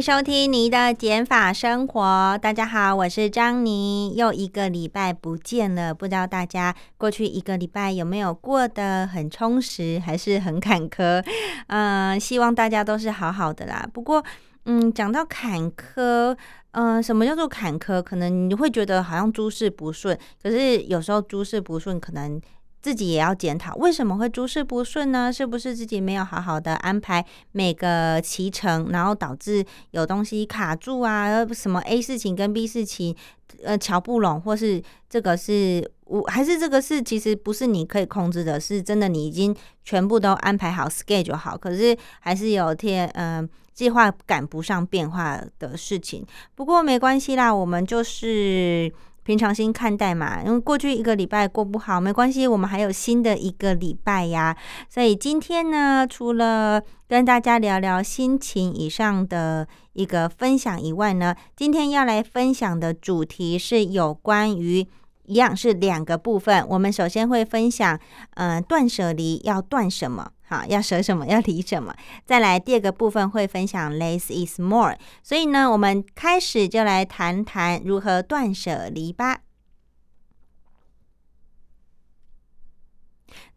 收听你的减法生活。大家好，我是张妮。又一个礼拜不见了，不知道大家过去一个礼拜有没有过得很充实，还是很坎坷？嗯，希望大家都是好好的啦。不过，嗯，讲到坎坷，嗯，什么叫做坎坷？可能你会觉得好像诸事不顺，可是有时候诸事不顺，可能。自己也要检讨，为什么会诸事不顺呢？是不是自己没有好好的安排每个骑程，然后导致有东西卡住啊？什么 A 事情跟 B 事情呃瞧不拢，或是这个是我还是这个是其实不是你可以控制的，是真的你已经全部都安排好 schedule 好，可是还是有天嗯计划赶不上变化的事情。不过没关系啦，我们就是。平常心看待嘛，因为过去一个礼拜过不好没关系，我们还有新的一个礼拜呀。所以今天呢，除了跟大家聊聊心情以上的一个分享以外呢，今天要来分享的主题是有关于一样是两个部分。我们首先会分享，嗯，断舍离要断什么。好，要舍什么，要离什么？再来第二个部分会分享 less is more，所以呢，我们开始就来谈谈如何断舍离吧。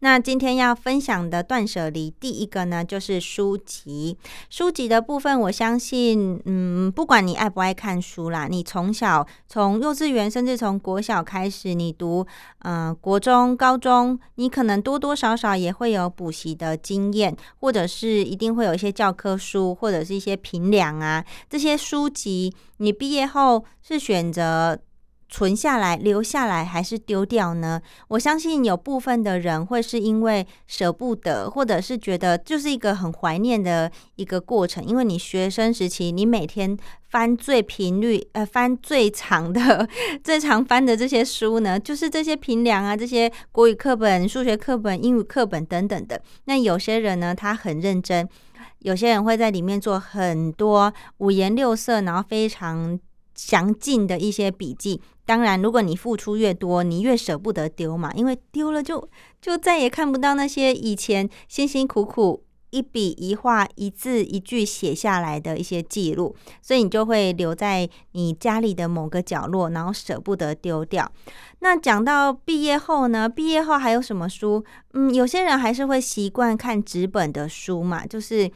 那今天要分享的断舍离，第一个呢就是书籍。书籍的部分，我相信，嗯，不管你爱不爱看书啦，你从小从幼稚园，甚至从国小开始，你读，嗯，国中、高中，你可能多多少少也会有补习的经验，或者是一定会有一些教科书，或者是一些评量啊，这些书籍，你毕业后是选择。存下来、留下来还是丢掉呢？我相信有部分的人会是因为舍不得，或者是觉得就是一个很怀念的一个过程。因为你学生时期，你每天翻最频率、呃翻最长的、最常翻的这些书呢，就是这些平梁啊，这些国语课本、数学课本、英语课本等等的。那有些人呢，他很认真，有些人会在里面做很多五颜六色，然后非常。详尽的一些笔记，当然，如果你付出越多，你越舍不得丢嘛，因为丢了就就再也看不到那些以前辛辛苦苦一笔一画、一字一句写下来的一些记录，所以你就会留在你家里的某个角落，然后舍不得丢掉。那讲到毕业后呢？毕业后还有什么书？嗯，有些人还是会习惯看纸本的书嘛，就是。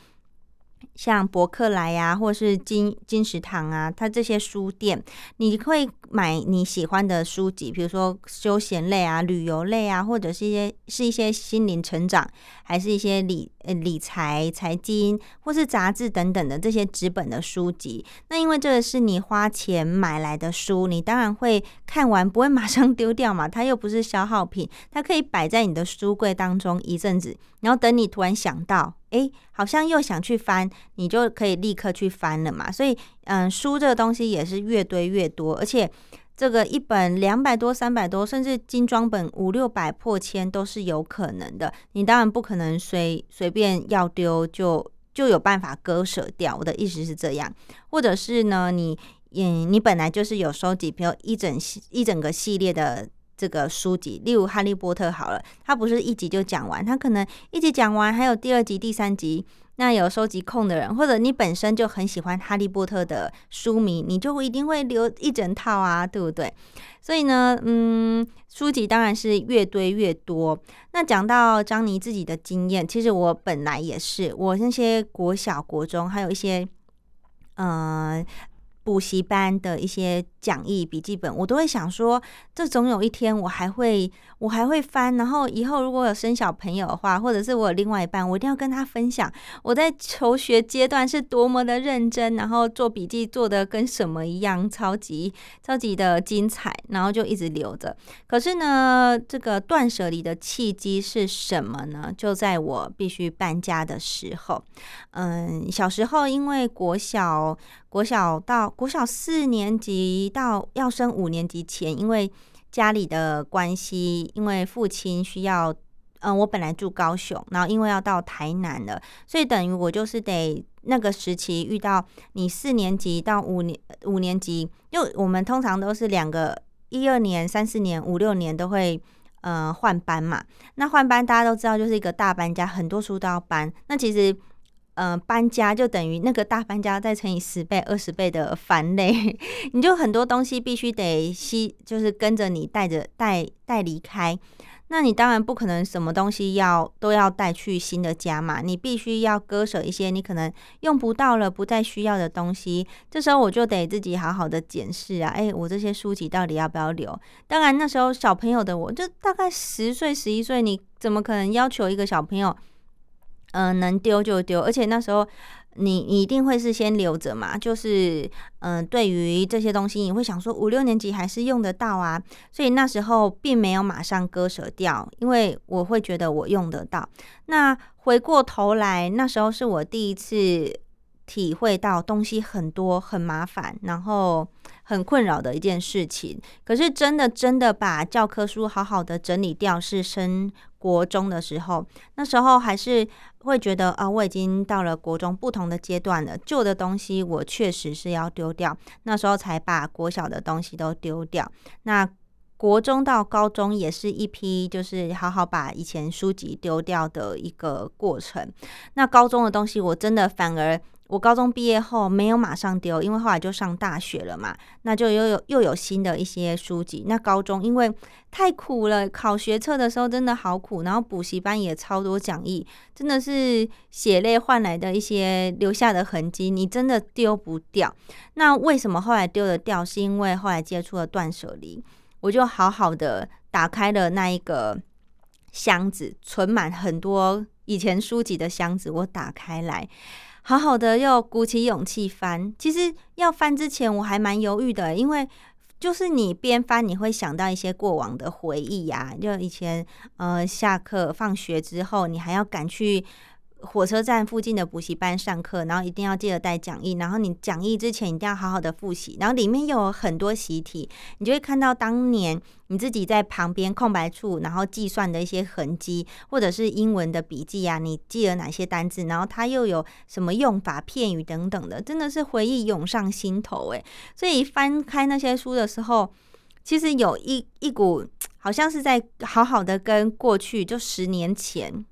像博客来呀，或是金金石堂啊，它这些书店，你会买你喜欢的书籍，比如说休闲类啊、旅游类啊，或者是一些是一些心灵成长，还是一些理理财、财经，或是杂志等等的这些纸本的书籍。那因为这个是你花钱买来的书，你当然会看完不会马上 丢掉嘛，它又不是消耗品，它可以摆在你的书柜当中一阵子，然后等你突然想到。哎，好像又想去翻，你就可以立刻去翻了嘛。所以，嗯，书这个东西也是越堆越多，而且这个一本两百多、三百多，甚至精装本五六百破千都是有可能的。你当然不可能随随便要丢就就有办法割舍掉。我的意思是这样，或者是呢，你嗯，你本来就是有收集，比如一整系一整个系列的。这个书籍，例如《哈利波特》好了，它不是一集就讲完，它可能一集讲完，还有第二集、第三集。那有收集控的人，或者你本身就很喜欢《哈利波特》的书迷，你就一定会留一整套啊，对不对？所以呢，嗯，书籍当然是越堆越多。那讲到张妮自己的经验，其实我本来也是，我那些国小、国中，还有一些，嗯。补习班的一些讲义笔记本，我都会想说，这总有一天我还会我还会翻，然后以后如果有生小朋友的话，或者是我有另外一半，我一定要跟他分享我在求学阶段是多么的认真，然后做笔记做的跟什么一样，超级超级的精彩，然后就一直留着。可是呢，这个断舍离的契机是什么呢？就在我必须搬家的时候，嗯，小时候因为国小。国小到国小四年级到要升五年级前，因为家里的关系，因为父亲需要，嗯，我本来住高雄，然后因为要到台南了，所以等于我就是得那个时期遇到你四年级到五年五年级，因为我们通常都是两个一二年、三四年、五六年都会呃换班嘛。那换班大家都知道，就是一个大搬家，很多书都要搬。那其实。嗯，搬家就等于那个大搬家再乘以十倍、二十倍的烦累，你就很多东西必须得吸，就是跟着你带着带带离开。那你当然不可能什么东西要都要带去新的家嘛，你必须要割舍一些你可能用不到了、不再需要的东西。这时候我就得自己好好的检视啊，哎，我这些书籍到底要不要留？当然那时候小朋友的我就大概十岁、十一岁，你怎么可能要求一个小朋友？嗯，能丢就丢，而且那时候你你一定会是先留着嘛，就是嗯，对于这些东西，你会想说五六年级还是用得到啊，所以那时候并没有马上割舍掉，因为我会觉得我用得到。那回过头来，那时候是我第一次体会到东西很多很麻烦，然后很困扰的一件事情。可是真的真的把教科书好好的整理掉，是升国中的时候，那时候还是。会觉得啊，我已经到了国中不同的阶段了，旧的东西我确实是要丢掉。那时候才把国小的东西都丢掉。那国中到高中也是一批，就是好好把以前书籍丢掉的一个过程。那高中的东西，我真的反而。我高中毕业后没有马上丢，因为后来就上大学了嘛，那就又有又有新的一些书籍。那高中因为太苦了，考学测的时候真的好苦，然后补习班也超多讲义，真的是血泪换来的一些留下的痕迹，你真的丢不掉。那为什么后来丢得掉？是因为后来接触了断舍离，我就好好的打开了那一个箱子，存满很多以前书籍的箱子，我打开来。好好的，又鼓起勇气翻。其实要翻之前，我还蛮犹豫的，因为就是你边翻，你会想到一些过往的回忆呀。就以前，呃，下课放学之后，你还要赶去。火车站附近的补习班上课，然后一定要记得带讲义。然后你讲义之前一定要好好的复习。然后里面有很多习题，你就会看到当年你自己在旁边空白处，然后计算的一些痕迹，或者是英文的笔记啊，你记了哪些单字，然后它又有什么用法、片语等等的，真的是回忆涌上心头诶。所以翻开那些书的时候，其实有一一股好像是在好好的跟过去，就十年前。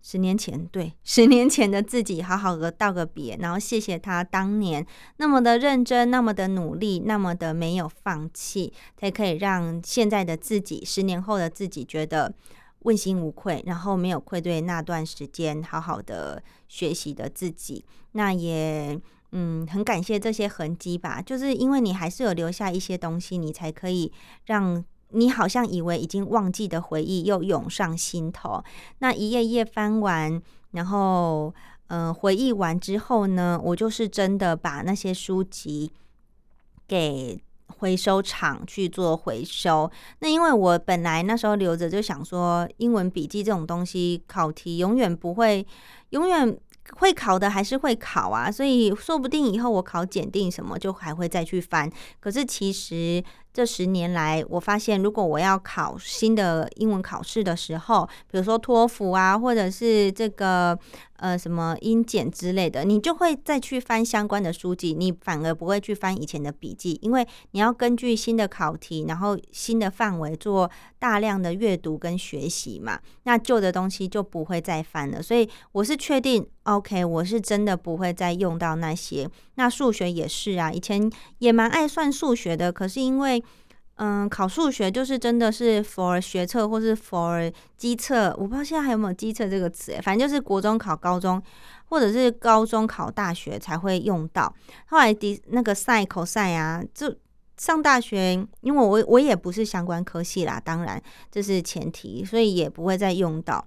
十年前，对 十年前的自己，好好的道个别，然后谢谢他当年那么的认真，那么的努力，那么的没有放弃，才可以让现在的自己，十年后的自己觉得问心无愧，然后没有愧对那段时间好好的学习的自己。那也嗯，很感谢这些痕迹吧，就是因为你还是有留下一些东西，你才可以让。你好像以为已经忘记的回忆又涌上心头，那一页页翻完，然后嗯回忆完之后呢，我就是真的把那些书籍给回收厂去做回收。那因为我本来那时候留着，就想说英文笔记这种东西考题永远不会，永远会考的还是会考啊，所以说不定以后我考检定什么就还会再去翻。可是其实。这十年来，我发现，如果我要考新的英文考试的时候，比如说托福啊，或者是这个呃什么英检之类的，你就会再去翻相关的书籍，你反而不会去翻以前的笔记，因为你要根据新的考题，然后新的范围做大量的阅读跟学习嘛，那旧的东西就不会再翻了。所以我是确定，OK，我是真的不会再用到那些。那数学也是啊，以前也蛮爱算数学的，可是因为嗯，考数学就是真的是 for 学测或是 for 机测，我不知道现在还有没有机测这个词反正就是国中考高中，或者是高中考大学才会用到。后来第那个 sin、cos 啊，就上大学，因为我我也不是相关科系啦，当然这是前提，所以也不会再用到。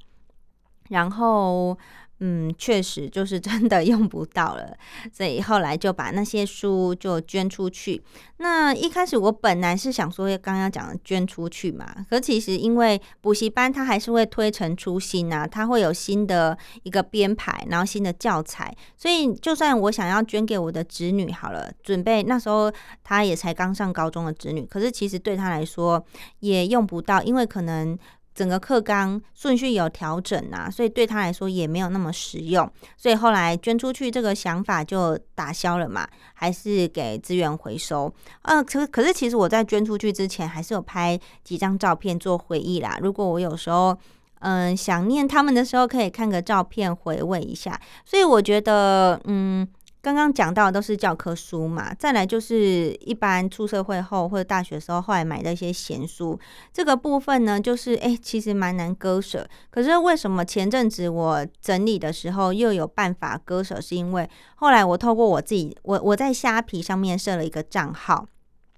然后。嗯，确实就是真的用不到了，所以后来就把那些书就捐出去。那一开始我本来是想说刚刚讲的捐出去嘛，可其实因为补习班它还是会推陈出新啊，它会有新的一个编排，然后新的教材，所以就算我想要捐给我的侄女好了，准备那时候她也才刚上高中的侄女，可是其实对她来说也用不到，因为可能。整个课纲顺序有调整啊，所以对他来说也没有那么实用，所以后来捐出去这个想法就打消了嘛，还是给资源回收。呃，可可是其实我在捐出去之前，还是有拍几张照片做回忆啦。如果我有时候嗯想念他们的时候，可以看个照片回味一下。所以我觉得嗯。刚刚讲到的都是教科书嘛，再来就是一般出社会后或者大学时候后来买的一些闲书，这个部分呢，就是哎，其实蛮难割舍。可是为什么前阵子我整理的时候又有办法割舍？是因为后来我透过我自己，我我在虾皮上面设了一个账号。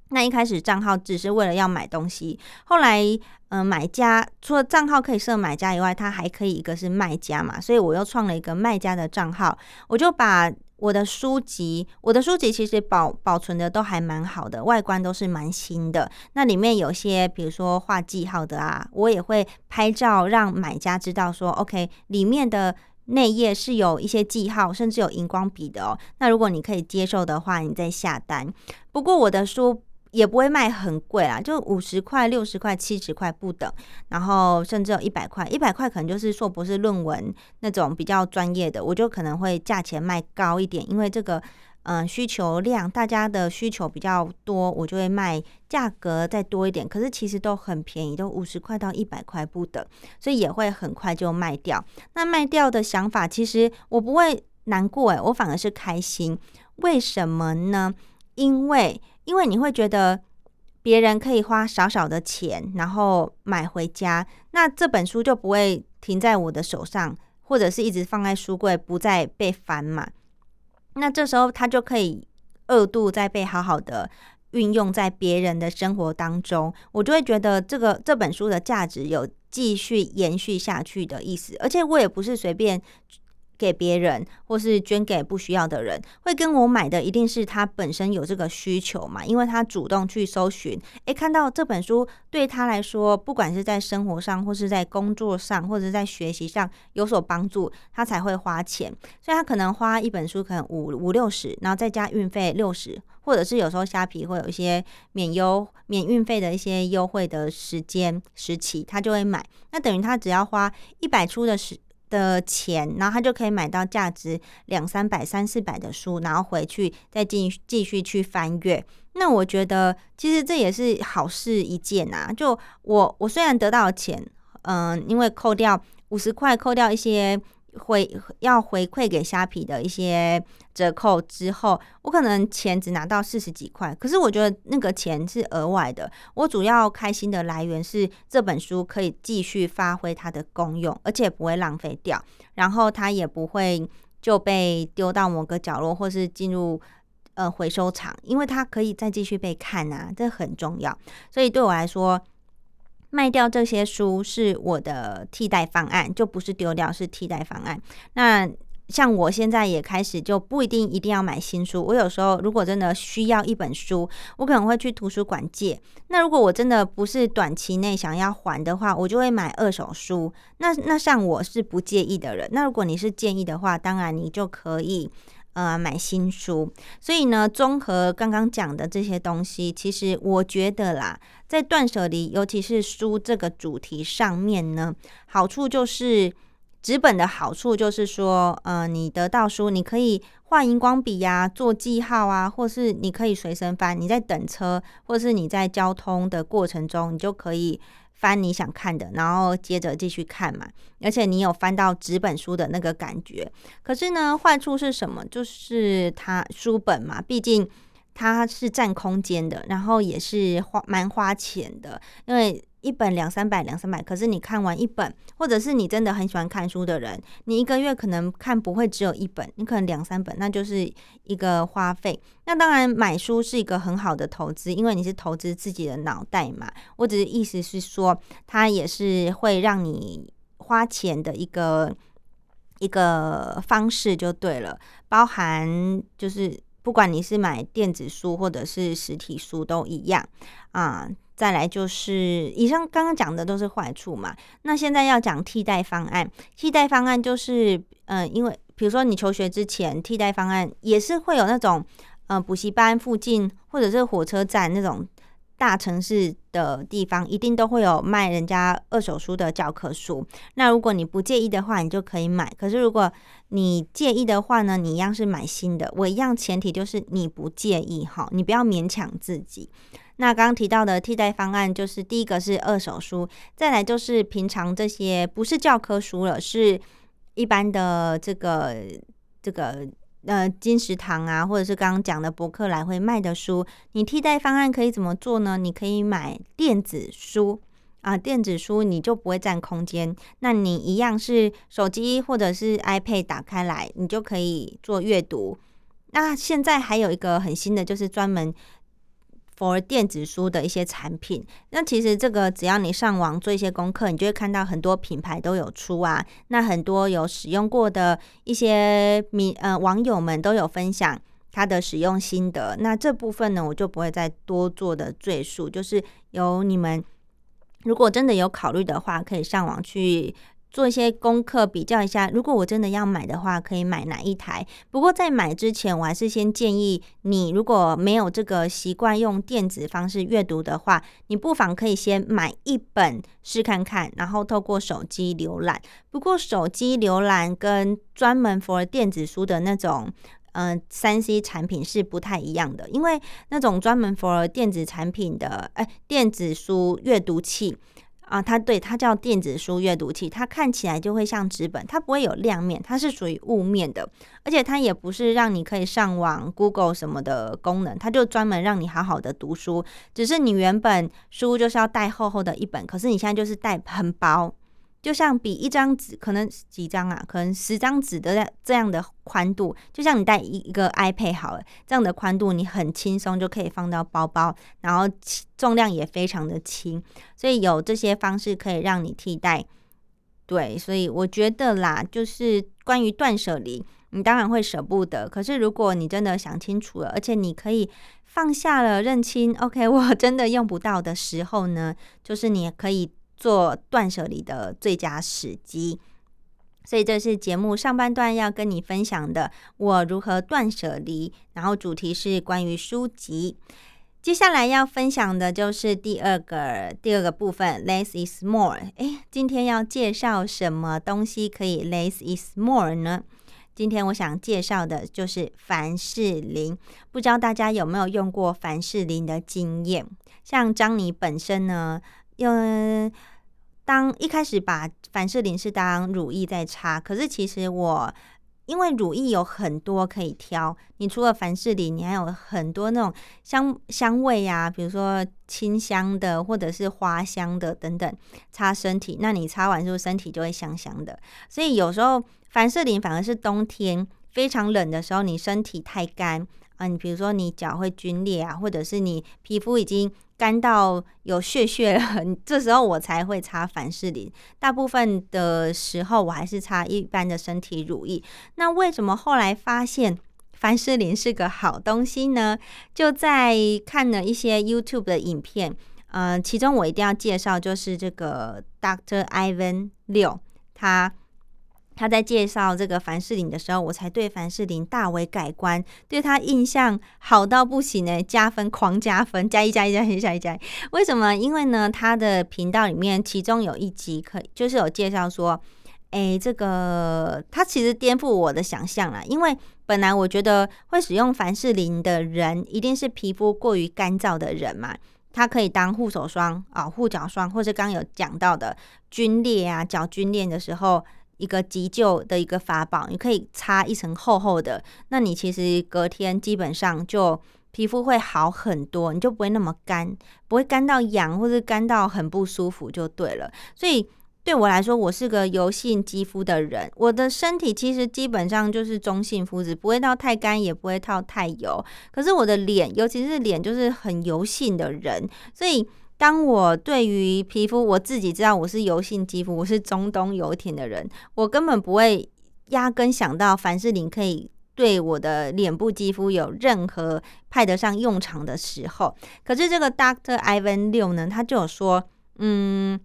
那一开始账号只是为了要买东西，后来嗯，买家除了账号可以设买家以外，它还可以一个是卖家嘛，所以我又创了一个卖家的账号，我就把。我的书籍，我的书籍其实保保存的都还蛮好的，外观都是蛮新的。那里面有些，比如说画记号的啊，我也会拍照让买家知道说，OK，里面的内页是有一些记号，甚至有荧光笔的哦。那如果你可以接受的话，你再下单。不过我的书。也不会卖很贵啦，就五十块、六十块、七十块不等，然后甚至有一百块，一百块可能就是硕博士论文那种比较专业的，我就可能会价钱卖高一点，因为这个嗯需求量大家的需求比较多，我就会卖价格再多一点。可是其实都很便宜，都五十块到一百块不等，所以也会很快就卖掉。那卖掉的想法，其实我不会难过诶，我反而是开心。为什么呢？因为因为你会觉得别人可以花少少的钱，然后买回家，那这本书就不会停在我的手上，或者是一直放在书柜不再被翻嘛。那这时候它就可以二度再被好好的运用在别人的生活当中，我就会觉得这个这本书的价值有继续延续下去的意思，而且我也不是随便。给别人，或是捐给不需要的人，会跟我买的一定是他本身有这个需求嘛？因为他主动去搜寻，诶，看到这本书对他来说，不管是在生活上，或是在工作上，或者在学习上有所帮助，他才会花钱。所以他可能花一本书可能五五六十，然后再加运费六十，或者是有时候虾皮会有一些免优免运费的一些优惠的时间时期，他就会买。那等于他只要花一百出的时。的钱，然后他就可以买到价值两三百、三四百的书，然后回去再继继续去翻阅。那我觉得其实这也是好事一件啊。就我我虽然得到钱，嗯，因为扣掉五十块，扣掉一些。回要回馈给虾皮的一些折扣之后，我可能钱只拿到四十几块，可是我觉得那个钱是额外的。我主要开心的来源是这本书可以继续发挥它的功用，而且不会浪费掉，然后它也不会就被丢到某个角落，或是进入呃回收厂，因为它可以再继续被看啊，这很重要。所以对我来说。卖掉这些书是我的替代方案，就不是丢掉，是替代方案。那像我现在也开始就不一定一定要买新书，我有时候如果真的需要一本书，我可能会去图书馆借。那如果我真的不是短期内想要还的话，我就会买二手书。那那像我是不介意的人，那如果你是介意的话，当然你就可以。呃，买新书，所以呢，综合刚刚讲的这些东西，其实我觉得啦，在断舍离，尤其是书这个主题上面呢，好处就是纸本的好处就是说，呃，你得到书，你可以画荧光笔呀，做记号啊，或是你可以随身翻，你在等车，或是你在交通的过程中，你就可以。翻你想看的，然后接着继续看嘛。而且你有翻到纸本书的那个感觉。可是呢，坏处是什么？就是它书本嘛，毕竟它是占空间的，然后也是花蛮花钱的。因为一本两三百两三百，可是你看完一本，或者是你真的很喜欢看书的人，你一个月可能看不会只有一本，你可能两三本，那就是一个花费。那当然买书是一个很好的投资，因为你是投资自己的脑袋嘛。我只是意思是说，它也是会让你花钱的一个一个方式就对了，包含就是不管你是买电子书或者是实体书都一样啊。再来就是以上刚刚讲的都是坏处嘛，那现在要讲替代方案。替代方案就是，嗯，因为比如说你求学之前，替代方案也是会有那种，呃，补习班附近或者是火车站那种大城市的地方，一定都会有卖人家二手书的教科书。那如果你不介意的话，你就可以买。可是如果你介意的话呢，你一样是买新的。我一样前提就是你不介意哈，你不要勉强自己。那刚刚提到的替代方案，就是第一个是二手书，再来就是平常这些不是教科书了，是一般的这个这个呃金石堂啊，或者是刚刚讲的博客来会卖的书。你替代方案可以怎么做呢？你可以买电子书啊，电子书你就不会占空间，那你一样是手机或者是 iPad 打开来，你就可以做阅读。那现在还有一个很新的，就是专门。For 电子书的一些产品，那其实这个只要你上网做一些功课，你就会看到很多品牌都有出啊。那很多有使用过的一些民呃网友们都有分享他的使用心得。那这部分呢，我就不会再多做的赘述，就是由你们如果真的有考虑的话，可以上网去。做一些功课，比较一下。如果我真的要买的话，可以买哪一台？不过在买之前，我还是先建议你，如果没有这个习惯用电子方式阅读的话，你不妨可以先买一本试看看，然后透过手机浏览。不过手机浏览跟专门 for 电子书的那种，嗯，三 C 产品是不太一样的，因为那种专门 for 电子产品的，哎，电子书阅读器。啊，它对它叫电子书阅读器，它看起来就会像纸本，它不会有亮面，它是属于雾面的，而且它也不是让你可以上网、Google 什么的功能，它就专门让你好好的读书。只是你原本书就是要带厚厚的一本，可是你现在就是带很薄。就像比一张纸可能几张啊，可能十张纸的这样的宽度，就像你带一一个 iPad 好了，这样的宽度你很轻松就可以放到包包，然后重量也非常的轻，所以有这些方式可以让你替代。对，所以我觉得啦，就是关于断舍离，你当然会舍不得，可是如果你真的想清楚了，而且你可以放下了认清，OK，我真的用不到的时候呢，就是你可以。做断舍离的最佳时机，所以这是节目上半段要跟你分享的，我如何断舍离。然后主题是关于书籍，接下来要分享的就是第二个第二个部分，less is more。哎，今天要介绍什么东西可以 less is more 呢？今天我想介绍的就是凡士林，不知道大家有没有用过凡士林的经验？像张妮本身呢，用。当一开始把凡士林是当乳液在擦，可是其实我因为乳液有很多可以挑，你除了凡士林，你还有很多那种香香味啊，比如说清香的或者是花香的等等，擦身体，那你擦完之后身体就会香香的。所以有时候凡士林反而是冬天非常冷的时候，你身体太干啊，你比如说你脚会皲裂啊，或者是你皮肤已经。干到有血血了，这时候我才会擦凡士林。大部分的时候，我还是擦一般的身体乳液。那为什么后来发现凡士林是个好东西呢？就在看了一些 YouTube 的影片，呃，其中我一定要介绍就是这个 Doctor Ivan 六，他。他在介绍这个凡士林的时候，我才对凡士林大为改观，对他印象好到不行呢，加分狂加分，加一加一加一加一加一。为什么？因为呢，他的频道里面其中有一集可就是有介绍说，哎，这个他其实颠覆我的想象了，因为本来我觉得会使用凡士林的人一定是皮肤过于干燥的人嘛，它可以当护手霜啊、护脚霜，或者刚有讲到的皲裂啊、脚皲裂的时候。一个急救的一个法宝，你可以擦一层厚厚的，那你其实隔天基本上就皮肤会好很多，你就不会那么干，不会干到痒或者干到很不舒服就对了。所以对我来说，我是个油性肌肤的人，我的身体其实基本上就是中性肤质，不会到太干，也不会到太油。可是我的脸，尤其是脸，就是很油性的人，所以当我对于皮肤，我自己知道我是油性肌肤，我是中东油田的人，我根本不会压根想到凡士林可以。对我的脸部肌肤有任何派得上用场的时候，可是这个 Doctor Ivan 六呢，他就有说，嗯，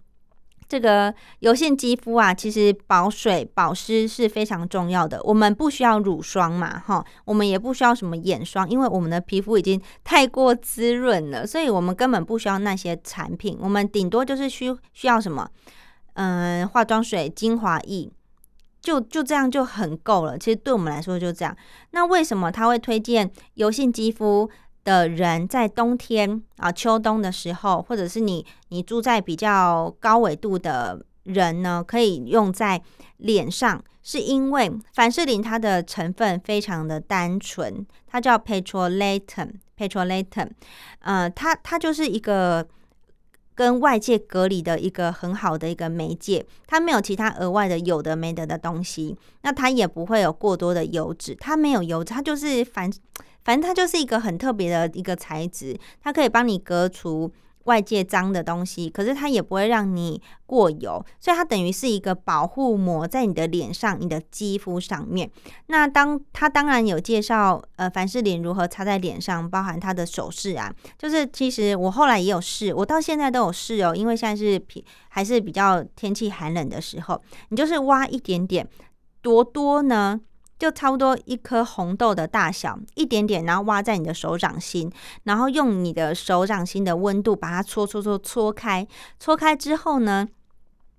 这个油性肌肤啊，其实保水保湿是非常重要的。我们不需要乳霜嘛，哈，我们也不需要什么眼霜，因为我们的皮肤已经太过滋润了，所以我们根本不需要那些产品。我们顶多就是需需要什么，嗯，化妆水、精华液。就就这样就很够了。其实对我们来说就这样。那为什么他会推荐油性肌肤的人在冬天啊、秋冬的时候，或者是你你住在比较高纬度的人呢，可以用在脸上？是因为凡士林它的成分非常的单纯，它叫 petrolatum，petrolatum，呃，它它就是一个。跟外界隔离的一个很好的一个媒介，它没有其他额外的有的没得的东西，那它也不会有过多的油脂，它没有油脂，它就是凡反正它就是一个很特别的一个材质，它可以帮你隔除。外界脏的东西，可是它也不会让你过油，所以它等于是一个保护膜在你的脸上、你的肌肤上面。那当它当然有介绍，呃，凡士林如何擦在脸上，包含它的手势啊，就是其实我后来也有试，我到现在都有试哦，因为现在是皮还是比较天气寒冷的时候，你就是挖一点点，多多呢？就差不多一颗红豆的大小，一点点，然后挖在你的手掌心，然后用你的手掌心的温度把它搓搓搓搓开，搓开之后呢，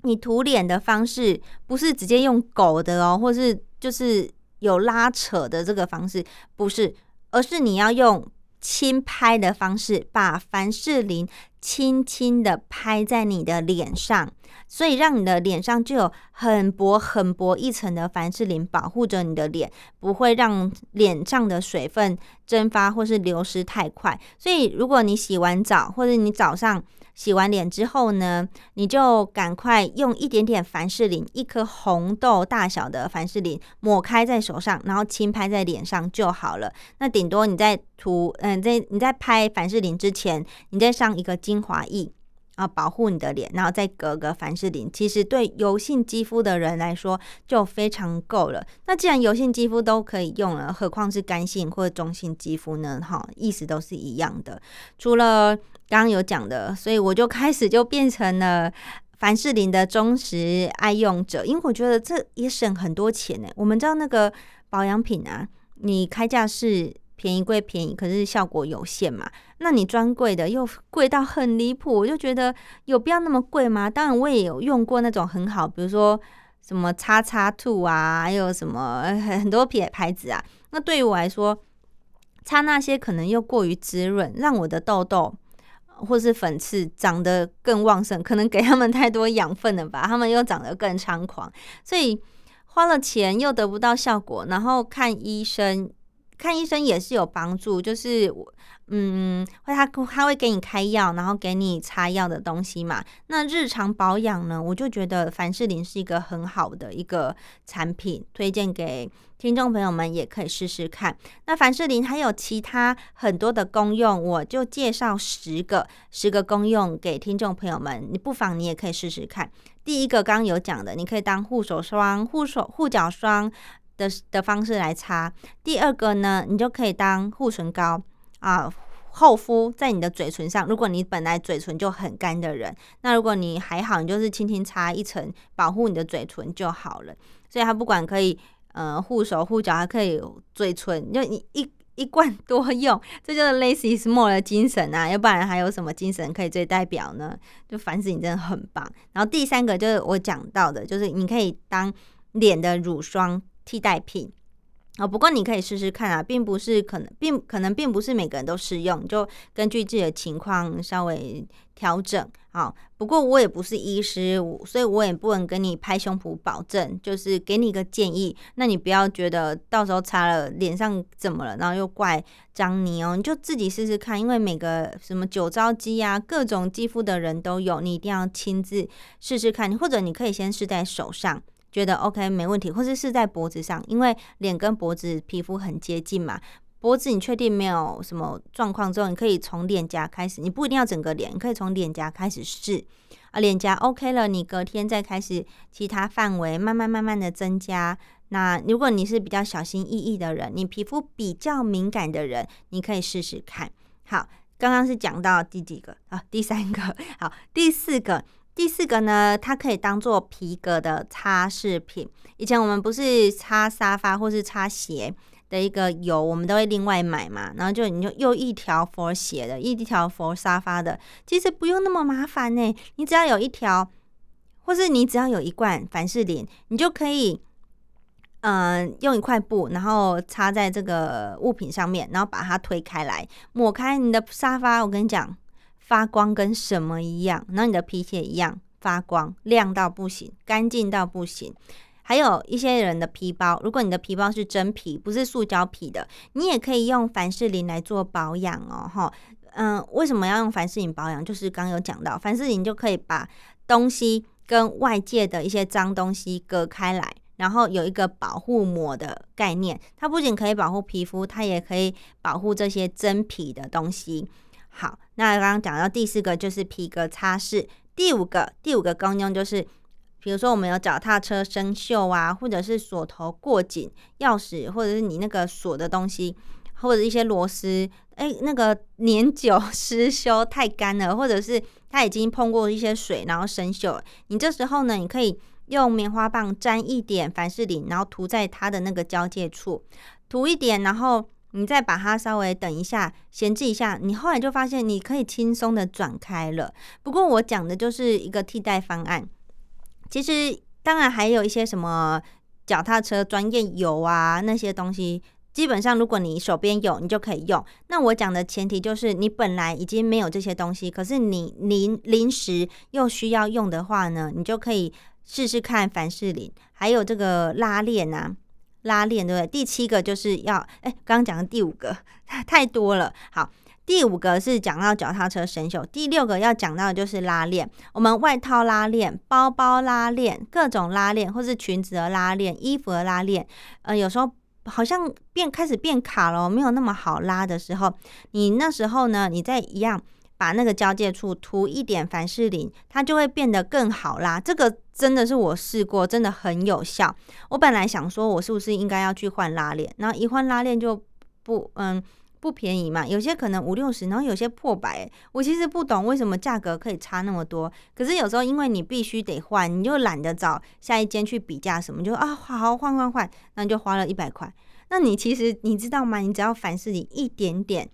你涂脸的方式不是直接用狗的哦，或是就是有拉扯的这个方式，不是，而是你要用轻拍的方式，把凡士林轻轻的拍在你的脸上。所以让你的脸上就有很薄很薄一层的凡士林保护着你的脸，不会让脸上的水分蒸发或是流失太快。所以如果你洗完澡或者你早上洗完脸之后呢，你就赶快用一点点凡士林，一颗红豆大小的凡士林抹开在手上，然后轻拍在脸上就好了。那顶多你在涂，嗯，在你在拍凡士林之前，你再上一个精华液。啊，保护你的脸，然后再隔个凡士林，其实对油性肌肤的人来说就非常够了。那既然油性肌肤都可以用了，何况是干性或中性肌肤呢？哈，意思都是一样的。除了刚刚有讲的，所以我就开始就变成了凡士林的忠实爱用者，因为我觉得这也省很多钱呢。我们知道那个保养品啊，你开价是。便宜归便宜，可是效果有限嘛？那你专柜的又贵到很离谱，我就觉得有必要那么贵吗？当然我也有用过那种很好，比如说什么叉叉兔啊，还有什么很多牌牌子啊。那对于我来说，擦那些可能又过于滋润，让我的痘痘或是粉刺长得更旺盛，可能给他们太多养分了吧？他们又长得更猖狂，所以花了钱又得不到效果，然后看医生。看医生也是有帮助，就是我，嗯，会他他会给你开药，然后给你擦药的东西嘛。那日常保养呢，我就觉得凡士林是一个很好的一个产品，推荐给听众朋友们也可以试试看。那凡士林还有其他很多的功用，我就介绍十个十个功用给听众朋友们，你不妨你也可以试试看。第一个刚刚有讲的，你可以当护手霜、护手护脚霜。的的方式来擦。第二个呢，你就可以当护唇膏啊，厚敷在你的嘴唇上。如果你本来嘴唇就很干的人，那如果你还好，你就是轻轻擦一层，保护你的嘴唇就好了。所以它不管可以呃护手护脚，还可以嘴唇，就一一一罐多用，这就是 Lacy s m a l l 的精神啊！要不然还有什么精神可以最代表呢？就凡士林真的很棒。然后第三个就是我讲到的，就是你可以当脸的乳霜。替代品哦，不过你可以试试看啊，并不是可能，并可能并不是每个人都适用，就根据自己的情况稍微调整。好，不过我也不是医师，所以我也不能跟你拍胸脯保证，就是给你一个建议。那你不要觉得到时候擦了脸上怎么了，然后又怪张妮哦，你就自己试试看，因为每个什么酒糟肌啊，各种肌肤的人都有，你一定要亲自试试看，或者你可以先试在手上。觉得 OK 没问题，或者是在脖子上，因为脸跟脖子皮肤很接近嘛。脖子你确定没有什么状况之后，你可以从脸颊开始，你不一定要整个脸，你可以从脸颊开始试啊。脸颊 OK 了，你隔天再开始其他范围，慢慢慢慢的增加。那如果你是比较小心翼翼的人，你皮肤比较敏感的人，你可以试试看。好，刚刚是讲到第几个啊？第三个，好，第四个。第四个呢，它可以当做皮革的擦拭品。以前我们不是擦沙发或是擦鞋的一个油，我们都会另外买嘛。然后就你就又一条佛鞋的，一条佛沙发的，其实不用那么麻烦呢。你只要有一条，或是你只要有一罐凡士林，你就可以，嗯，用一块布，然后插在这个物品上面，然后把它推开来，抹开你的沙发。我跟你讲。发光跟什么一样？然后你的皮鞋一样发光，亮到不行，干净到不行。还有一些人的皮包，如果你的皮包是真皮，不是塑胶皮的，你也可以用凡士林来做保养哦。哈，嗯，为什么要用凡士林保养？就是刚有讲到，凡士林就可以把东西跟外界的一些脏东西隔开来，然后有一个保护膜的概念。它不仅可以保护皮肤，它也可以保护这些真皮的东西。好，那刚刚讲到第四个就是皮革擦拭，第五个第五个功用就是，比如说我们有脚踏车生锈啊，或者是锁头过紧，钥匙或者是你那个锁的东西，或者一些螺丝，哎，那个年久 失修太干了，或者是它已经碰过一些水，然后生锈，你这时候呢，你可以用棉花棒沾一点凡士林，然后涂在它的那个交界处，涂一点，然后。你再把它稍微等一下，闲置一下，你后来就发现你可以轻松的转开了。不过我讲的就是一个替代方案。其实当然还有一些什么脚踏车专业油啊那些东西，基本上如果你手边有，你就可以用。那我讲的前提就是你本来已经没有这些东西，可是你临临时又需要用的话呢，你就可以试试看凡士林，还有这个拉链啊。拉链对不对？第七个就是要哎，刚刚讲的第五个 太多了。好，第五个是讲到脚踏车生锈，第六个要讲到的就是拉链。我们外套拉链、包包拉链、各种拉链，或是裙子的拉链、衣服的拉链，呃，有时候好像变开始变卡了，没有那么好拉的时候，你那时候呢，你再一样。把那个交界处涂一点凡士林，它就会变得更好拉。这个真的是我试过，真的很有效。我本来想说，我是不是应该要去换拉链？然后一换拉链就不嗯不便宜嘛，有些可能五六十，然后有些破百。我其实不懂为什么价格可以差那么多。可是有时候因为你必须得换，你就懒得找下一间去比价什么，就啊好好换换换，那就花了一百块。那你其实你知道吗？你只要凡士林一点点。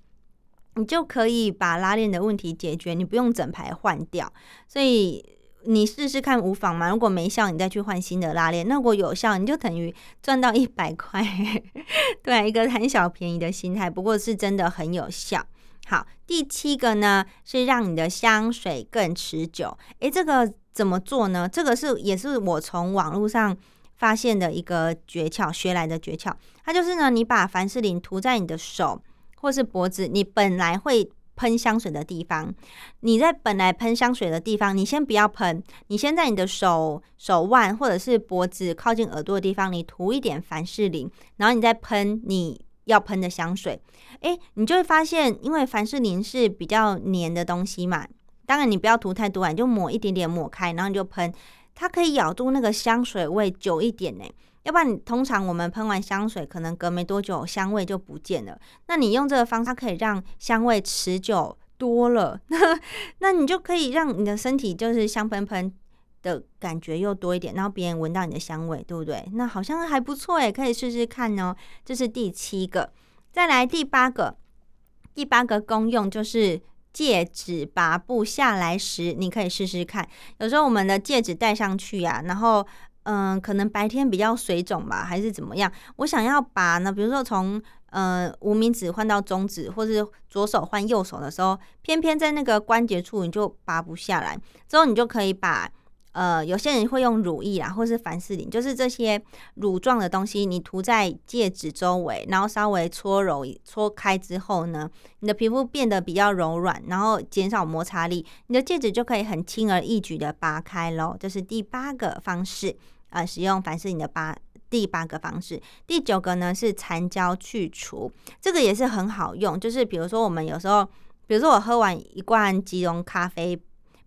你就可以把拉链的问题解决，你不用整排换掉，所以你试试看无妨嘛。如果没效，你再去换新的拉链。那如果有效，你就等于赚到一百块，对，一个贪小便宜的心态。不过是真的很有效。好，第七个呢是让你的香水更持久。诶，这个怎么做呢？这个是也是我从网络上发现的一个诀窍，学来的诀窍。它就是呢，你把凡士林涂在你的手。或是脖子，你本来会喷香水的地方，你在本来喷香水的地方，你先不要喷，你先在你的手手腕或者是脖子靠近耳朵的地方，你涂一点凡士林，然后你再喷你要喷的香水，诶，你就会发现，因为凡士林是比较黏的东西嘛，当然你不要涂太多，你就抹一点点抹开，然后你就喷，它可以咬住那个香水味久一点呢。要不然你通常我们喷完香水，可能隔没多久香味就不见了。那你用这个方法可以让香味持久多了，那 那你就可以让你的身体就是香喷喷的感觉又多一点，然后别人闻到你的香味，对不对？那好像还不错诶，可以试试看哦。这是第七个，再来第八个，第八个功用就是戒指拔不下来时，你可以试试看。有时候我们的戒指戴上去啊，然后。嗯，可能白天比较水肿吧，还是怎么样？我想要拔呢，比如说从呃无名指换到中指，或是左手换右手的时候，偏偏在那个关节处你就拔不下来，之后你就可以把。呃，有些人会用乳液啊，或是凡士林，就是这些乳状的东西，你涂在戒指周围，然后稍微搓揉、搓开之后呢，你的皮肤变得比较柔软，然后减少摩擦力，你的戒指就可以很轻而易举的拔开喽。这是第八个方式，呃，使用凡士林的八第八个方式。第九个呢是残胶去除，这个也是很好用，就是比如说我们有时候，比如说我喝完一罐即溶咖啡。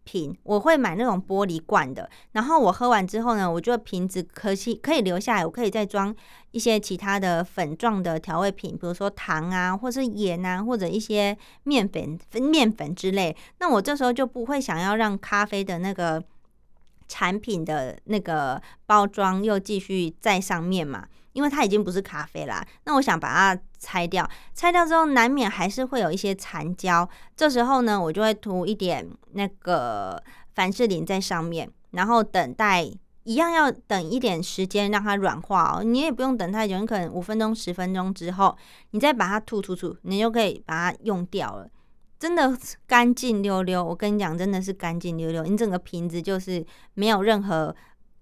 瓶我会买那种玻璃罐的，然后我喝完之后呢，我觉得瓶子可惜可以留下来，我可以再装一些其他的粉状的调味品，比如说糖啊，或是盐啊，或者一些面粉、面粉之类。那我这时候就不会想要让咖啡的那个产品的那个包装又继续在上面嘛。因为它已经不是咖啡啦，那我想把它拆掉，拆掉之后难免还是会有一些残胶，这时候呢，我就会涂一点那个凡士林在上面，然后等待一样要等一点时间让它软化哦，你也不用等太久，你可能五分钟、十分钟之后，你再把它吐吐吐，你就可以把它用掉了，真的干净溜溜。我跟你讲，真的是干净溜溜，你整个瓶子就是没有任何。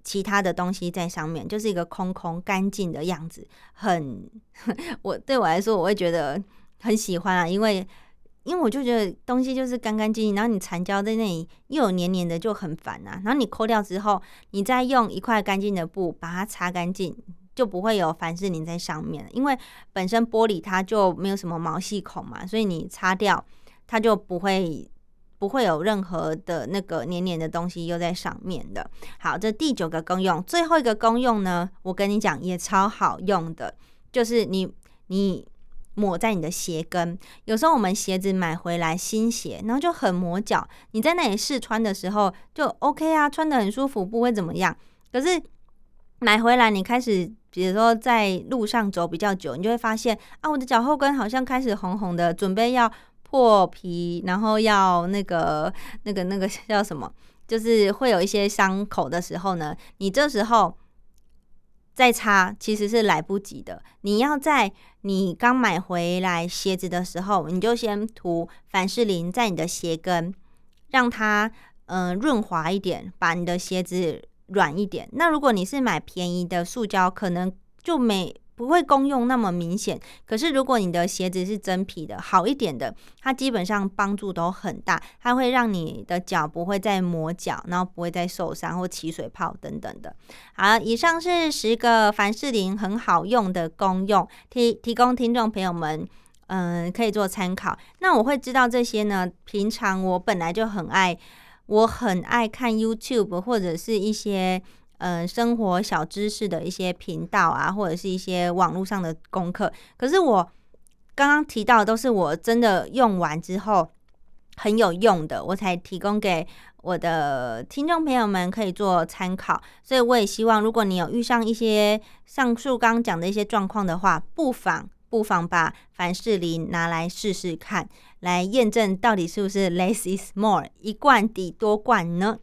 其他的东西在上面，就是一个空空干净的样子，很 我对我来说，我会觉得很喜欢啊，因为因为我就觉得东西就是干干净净，然后你残胶在那里又有黏黏的，就很烦啊。然后你抠掉之后，你再用一块干净的布把它擦干净，就不会有凡士林在上面了。因为本身玻璃它就没有什么毛细孔嘛，所以你擦掉它就不会。不会有任何的那个黏黏的东西又在上面的。好，这第九个功用，最后一个功用呢，我跟你讲也超好用的，就是你你抹在你的鞋跟。有时候我们鞋子买回来新鞋，然后就很磨脚，你在那里试穿的时候就 OK 啊，穿的很舒服，不会怎么样。可是买回来你开始，比如说在路上走比较久，你就会发现啊，我的脚后跟好像开始红红的，准备要。破皮，然后要那个、那个、那个叫什么？就是会有一些伤口的时候呢，你这时候再擦其实是来不及的。你要在你刚买回来鞋子的时候，你就先涂凡士林在你的鞋跟，让它嗯润滑一点，把你的鞋子软一点。那如果你是买便宜的塑胶，可能就没。不会功用那么明显，可是如果你的鞋子是真皮的，好一点的，它基本上帮助都很大。它会让你的脚不会再磨脚，然后不会再受伤或起水泡等等的。好，以上是十个凡士林很好用的功用，提提供听众朋友们，嗯，可以做参考。那我会知道这些呢？平常我本来就很爱，我很爱看 YouTube 或者是一些。嗯，生活小知识的一些频道啊，或者是一些网络上的功课。可是我刚刚提到的都是我真的用完之后很有用的，我才提供给我的听众朋友们可以做参考。所以我也希望，如果你有遇上一些上述刚讲的一些状况的话，不妨不妨把凡士林拿来试试看，来验证到底是不是 less is more，一罐抵多罐呢？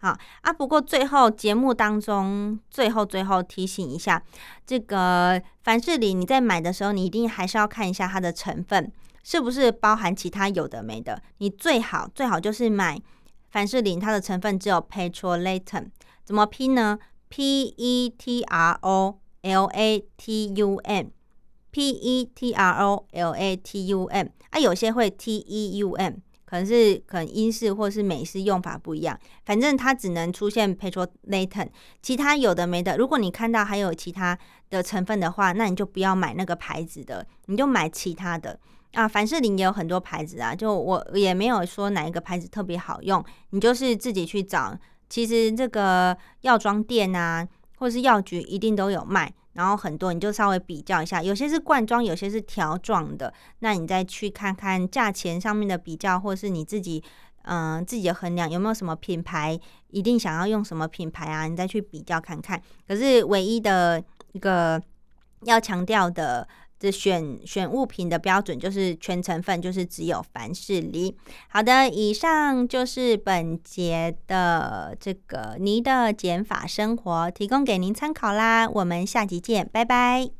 好啊，不过最后节目当中，最后最后提醒一下，这个凡士林你在买的时候，你一定还是要看一下它的成分是不是包含其他有的没的。你最好最好就是买凡士林，它的成分只有 petrolatum，怎么拼呢？P E T R O L A T U M，P E T R O L A T U M，啊，有些会 T E U M。可能是可能英式或是美式用法不一样，反正它只能出现 petrolatum，其他有的没的。如果你看到还有其他的成分的话，那你就不要买那个牌子的，你就买其他的啊。凡士林也有很多牌子啊，就我也没有说哪一个牌子特别好用，你就是自己去找。其实这个药妆店啊，或是药局一定都有卖。然后很多你就稍微比较一下，有些是罐装，有些是条状的，那你再去看看价钱上面的比较，或是你自己嗯自己的衡量有没有什么品牌一定想要用什么品牌啊？你再去比较看看。可是唯一的一个要强调的这选选物品的标准就是全成分，就是只有凡士林。好的，以上就是本节的这个泥的减法生活，提供给您参考啦。我们下集见，拜拜。